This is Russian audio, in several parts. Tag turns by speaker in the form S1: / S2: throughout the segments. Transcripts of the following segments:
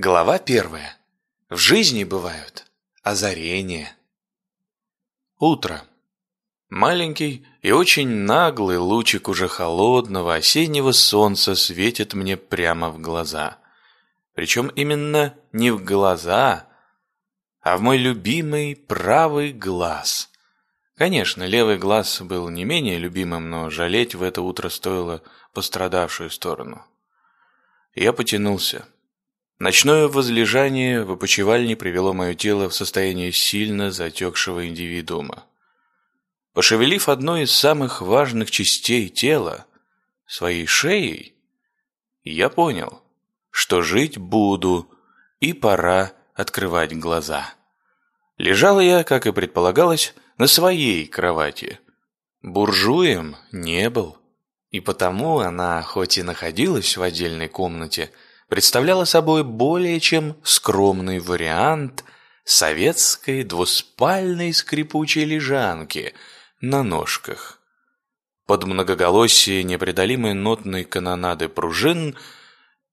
S1: Глава первая. В жизни бывают озарения. Утро. Маленький и очень наглый лучик уже холодного осеннего солнца светит мне прямо в глаза. Причем именно не в глаза, а в мой любимый правый глаз. Конечно, левый глаз был не менее любимым, но жалеть в это утро стоило пострадавшую сторону. Я потянулся. Ночное возлежание в опочивальне привело мое тело в состояние сильно затекшего индивидуума. Пошевелив одной из самых важных частей тела, своей шеей, я понял, что жить буду, и пора открывать глаза. Лежала я, как и предполагалось, на своей кровати. Буржуем не был, и потому она, хоть и находилась в отдельной комнате, представляла собой более чем скромный вариант советской двуспальной скрипучей лежанки на ножках. Под многоголосие непреодолимой нотной канонады пружин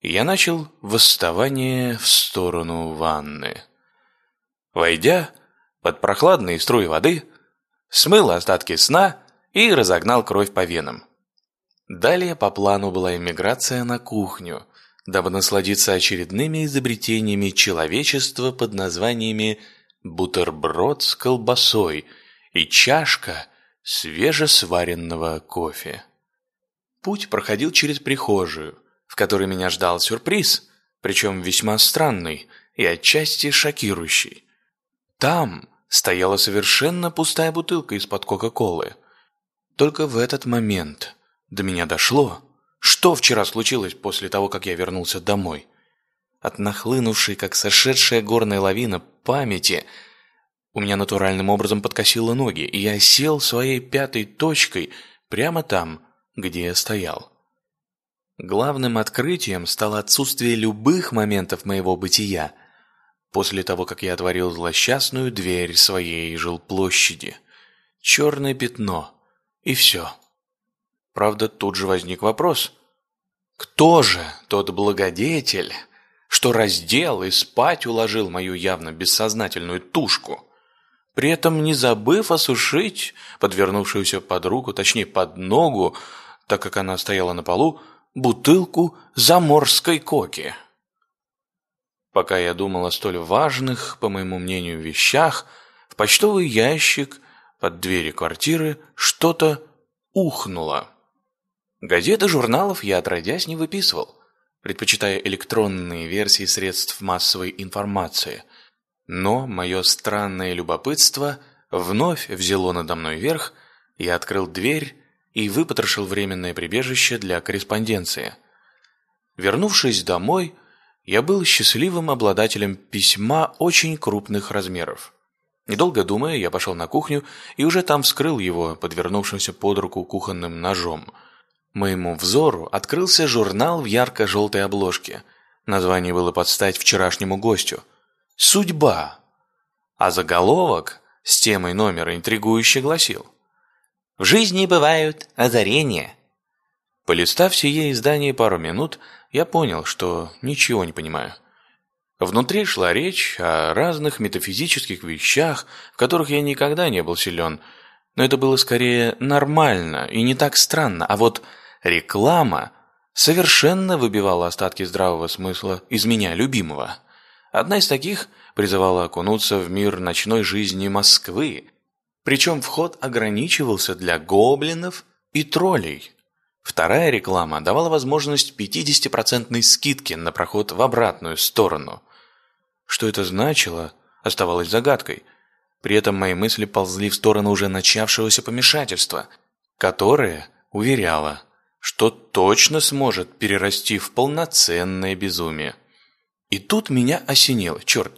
S1: я начал восставание в сторону ванны. Войдя под прохладные струи воды, смыл остатки сна и разогнал кровь по венам. Далее по плану была эмиграция на кухню – дабы насладиться очередными изобретениями человечества под названиями бутерброд с колбасой и чашка свежесваренного кофе. Путь проходил через прихожую, в которой меня ждал сюрприз, причем весьма странный и отчасти шокирующий. Там стояла совершенно пустая бутылка из-под Кока-Колы. Только в этот момент до меня дошло, что вчера случилось после того, как я вернулся домой? От нахлынувшей, как сошедшая горная лавина, памяти у меня натуральным образом подкосило ноги, и я сел своей пятой точкой прямо там, где я стоял. Главным открытием стало отсутствие любых моментов моего бытия после того, как я отворил злосчастную дверь своей жилплощади. Черное пятно. И все. Правда, тут же возник вопрос. Кто же тот благодетель, что раздел и спать уложил мою явно бессознательную тушку, при этом не забыв осушить подвернувшуюся под руку, точнее под ногу, так как она стояла на полу, бутылку заморской коки? Пока я думал о столь важных, по моему мнению, вещах, в почтовый ящик под двери квартиры что-то ухнуло. Газет и журналов я отродясь не выписывал, предпочитая электронные версии средств массовой информации. Но мое странное любопытство вновь взяло надо мной верх, я открыл дверь и выпотрошил временное прибежище для корреспонденции. Вернувшись домой, я был счастливым обладателем письма очень крупных размеров. Недолго думая, я пошел на кухню и уже там вскрыл его, подвернувшимся под руку кухонным ножом – Моему взору открылся журнал в ярко-желтой обложке. Название было под стать вчерашнему гостю. «Судьба». А заголовок с темой номера интригующе гласил «В жизни бывают озарения». Полистав сие издание пару минут, я понял, что ничего не понимаю. Внутри шла речь о разных метафизических вещах, в которых я никогда не был силен, но это было скорее нормально и не так странно, а вот Реклама совершенно выбивала остатки здравого смысла из меня любимого. Одна из таких призывала окунуться в мир ночной жизни Москвы, причем вход ограничивался для гоблинов и троллей. Вторая реклама давала возможность 50% скидки на проход в обратную сторону. Что это значило, оставалось загадкой. При этом мои мысли ползли в сторону уже начавшегося помешательства, которое уверяло – что точно сможет перерасти в полноценное безумие. И тут меня осенило, черт.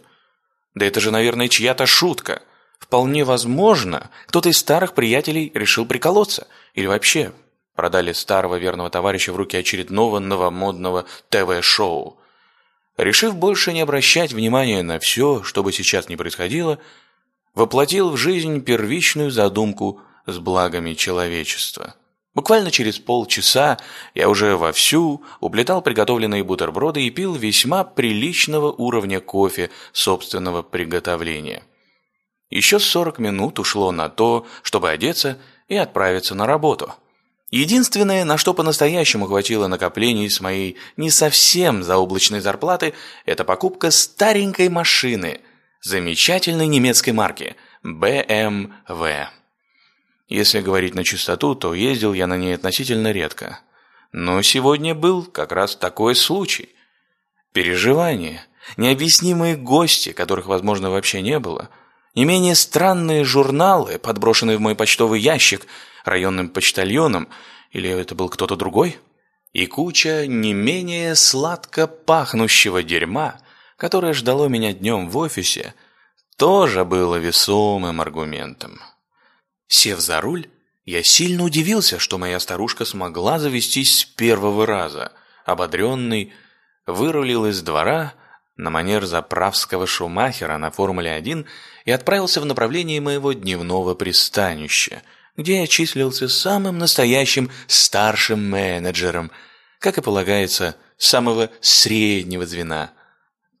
S1: Да это же, наверное, чья-то шутка. Вполне возможно, кто-то из старых приятелей решил приколоться. Или вообще продали старого верного товарища в руки очередного новомодного ТВ-шоу. Решив больше не обращать внимания на все, что бы сейчас ни происходило, воплотил в жизнь первичную задумку с благами человечества. Буквально через полчаса я уже вовсю уплетал приготовленные бутерброды и пил весьма приличного уровня кофе собственного приготовления. Еще 40 минут ушло на то, чтобы одеться и отправиться на работу. Единственное, на что по-настоящему хватило накоплений с моей не совсем заоблачной зарплаты, это покупка старенькой машины, замечательной немецкой марки BMW. Если говорить на чистоту, то ездил я на ней относительно редко. Но сегодня был как раз такой случай. Переживания, необъяснимые гости, которых, возможно, вообще не было, не менее странные журналы, подброшенные в мой почтовый ящик районным почтальоном, или это был кто-то другой, и куча не менее сладко пахнущего дерьма, которое ждало меня днем в офисе, тоже было весомым аргументом. Сев за руль, я сильно удивился, что моя старушка смогла завестись с первого раза. Ободренный, вырулил из двора на манер заправского шумахера на Формуле-1 и отправился в направлении моего дневного пристанища, где я числился самым настоящим старшим менеджером, как и полагается, самого среднего звена.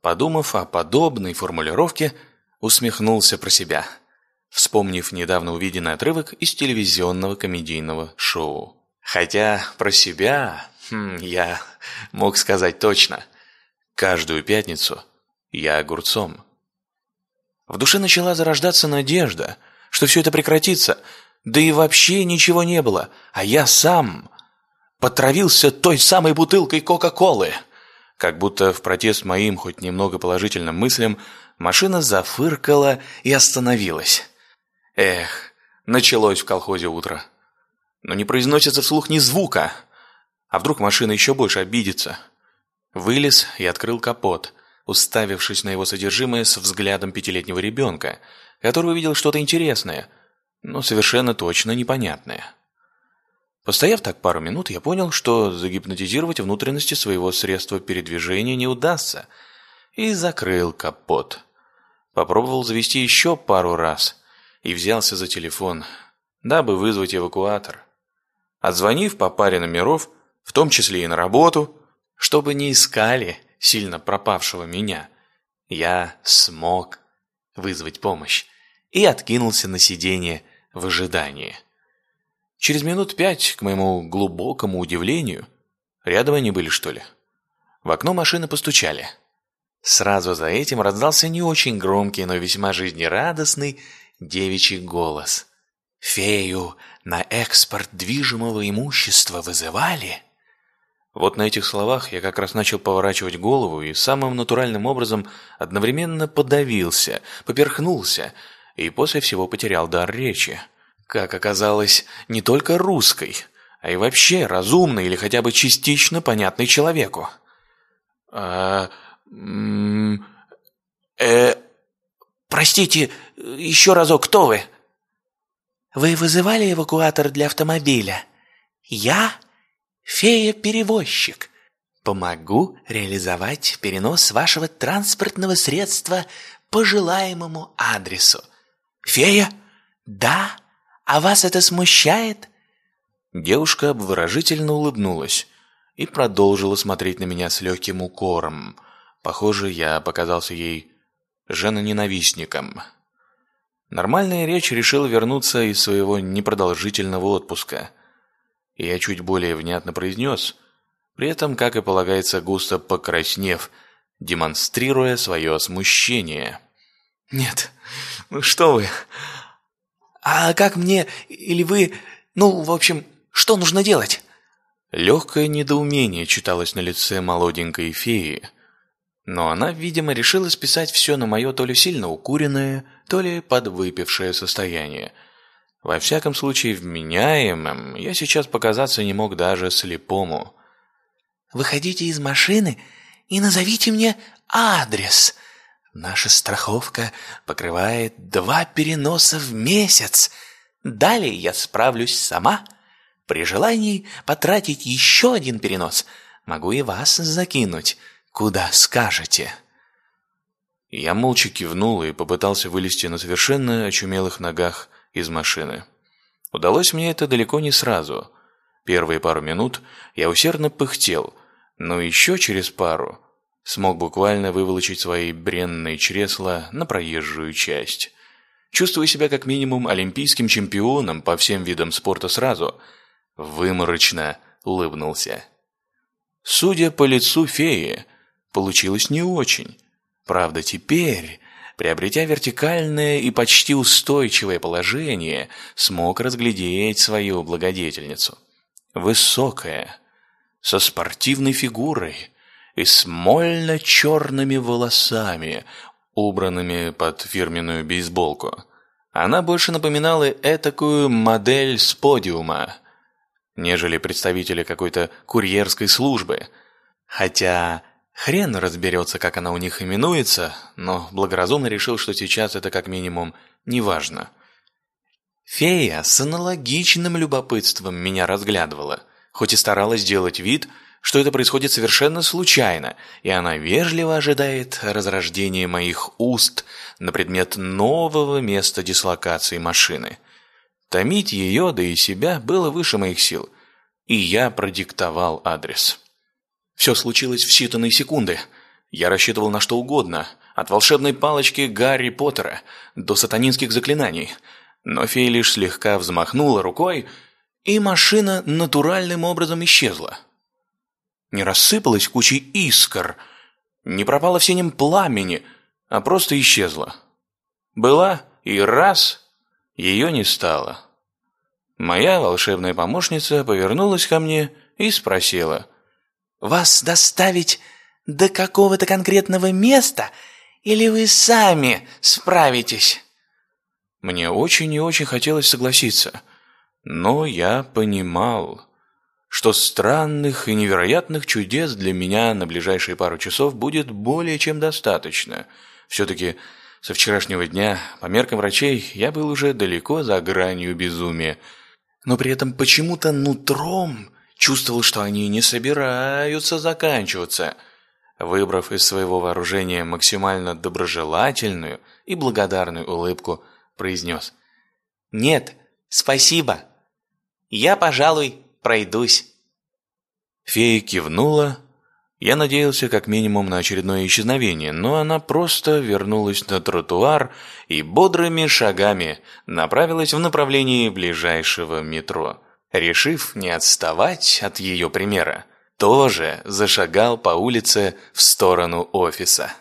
S1: Подумав о подобной формулировке, усмехнулся про себя – вспомнив недавно увиденный отрывок из телевизионного комедийного шоу. Хотя про себя хм, я мог сказать точно. Каждую пятницу я огурцом. В душе начала зарождаться надежда, что все это прекратится, да и вообще ничего не было, а я сам потравился той самой бутылкой Кока-Колы. Как будто в протест моим хоть немного положительным мыслям машина зафыркала и остановилась. Эх, началось в колхозе утро. Но не произносится вслух ни звука. А вдруг машина еще больше обидится? Вылез и открыл капот, уставившись на его содержимое с взглядом пятилетнего ребенка, который увидел что-то интересное, но совершенно точно непонятное. Постояв так пару минут, я понял, что загипнотизировать внутренности своего средства передвижения не удастся, и закрыл капот. Попробовал завести еще пару раз, и взялся за телефон, дабы вызвать эвакуатор. Отзвонив по паре номеров, в том числе и на работу, чтобы не искали сильно пропавшего меня, я смог вызвать помощь и откинулся на сиденье в ожидании. Через минут пять, к моему глубокому удивлению, рядом они были, что ли. В окно машины постучали. Сразу за этим раздался не очень громкий, но весьма жизнерадостный девичий голос. «Фею на экспорт движимого имущества вызывали?» Вот на этих словах я как раз начал поворачивать голову и самым натуральным образом одновременно подавился, поперхнулся и после всего потерял дар речи. Как оказалось, не только русской, а и вообще разумной или хотя бы частично понятной человеку. «А... э... простите, еще разок, кто вы?» «Вы вызывали эвакуатор для автомобиля?» «Я фея-перевозчик. Помогу реализовать перенос вашего транспортного средства по желаемому адресу». «Фея?» «Да. А вас это смущает?» Девушка обворожительно улыбнулась и продолжила смотреть на меня с легким укором. Похоже, я показался ей женоненавистником. Нормальная речь решила вернуться из своего непродолжительного отпуска. И я чуть более внятно произнес, при этом, как и полагается, густо покраснев, демонстрируя свое смущение. «Нет, ну что вы? А как мне или вы... Ну, в общем, что нужно делать?» Легкое недоумение читалось на лице молоденькой феи, но она, видимо, решила списать все на мое то ли сильно укуренное, то ли подвыпившее состояние. Во всяком случае, вменяемым я сейчас показаться не мог даже слепому.
S2: «Выходите из машины и назовите мне адрес. Наша страховка покрывает два переноса в месяц. Далее я справлюсь сама. При желании потратить еще один перенос могу и вас закинуть» куда скажете».
S1: Я молча кивнул и попытался вылезти на совершенно очумелых ногах из машины. Удалось мне это далеко не сразу. Первые пару минут я усердно пыхтел, но еще через пару смог буквально выволочить свои бренные чресла на проезжую часть. Чувствую себя как минимум олимпийским чемпионом по всем видам спорта сразу. Выморочно улыбнулся. Судя по лицу феи, получилось не очень. Правда, теперь, приобретя вертикальное и почти устойчивое положение, смог разглядеть свою благодетельницу. Высокая, со спортивной фигурой и смольно-черными волосами, убранными под фирменную бейсболку. Она больше напоминала этакую модель с подиума, нежели представителя какой-то курьерской службы. Хотя хрен разберется, как она у них именуется, но благоразумно решил, что сейчас это как минимум неважно. Фея с аналогичным любопытством меня разглядывала, хоть и старалась сделать вид, что это происходит совершенно случайно, и она вежливо ожидает разрождения моих уст на предмет нового места дислокации машины. Томить ее, да и себя, было выше моих сил, и я продиктовал адрес. Все случилось в считанные секунды. Я рассчитывал на что угодно, от волшебной палочки Гарри Поттера до сатанинских заклинаний – но фея лишь слегка взмахнула рукой, и машина натуральным образом исчезла. Не рассыпалась кучей искр, не пропала в синем пламени, а просто исчезла. Была и раз ее не стало. Моя волшебная помощница повернулась ко мне и спросила. «Вас доставить до какого-то конкретного места, или вы сами справитесь?» Мне очень и очень хотелось согласиться, но я понимал, что странных и невероятных чудес для меня на ближайшие пару часов будет более чем достаточно. Все-таки со вчерашнего дня, по меркам врачей, я был уже далеко за гранью безумия, но при этом почему-то нутром чувствовал, что они не собираются заканчиваться. Выбрав из своего вооружения максимально доброжелательную и благодарную улыбку – произнес. «Нет, спасибо. Я, пожалуй, пройдусь». Фея кивнула. Я надеялся как минимум на очередное исчезновение, но она просто вернулась на тротуар и бодрыми шагами направилась в направлении ближайшего метро. Решив не отставать от ее примера, тоже зашагал по улице в сторону офиса.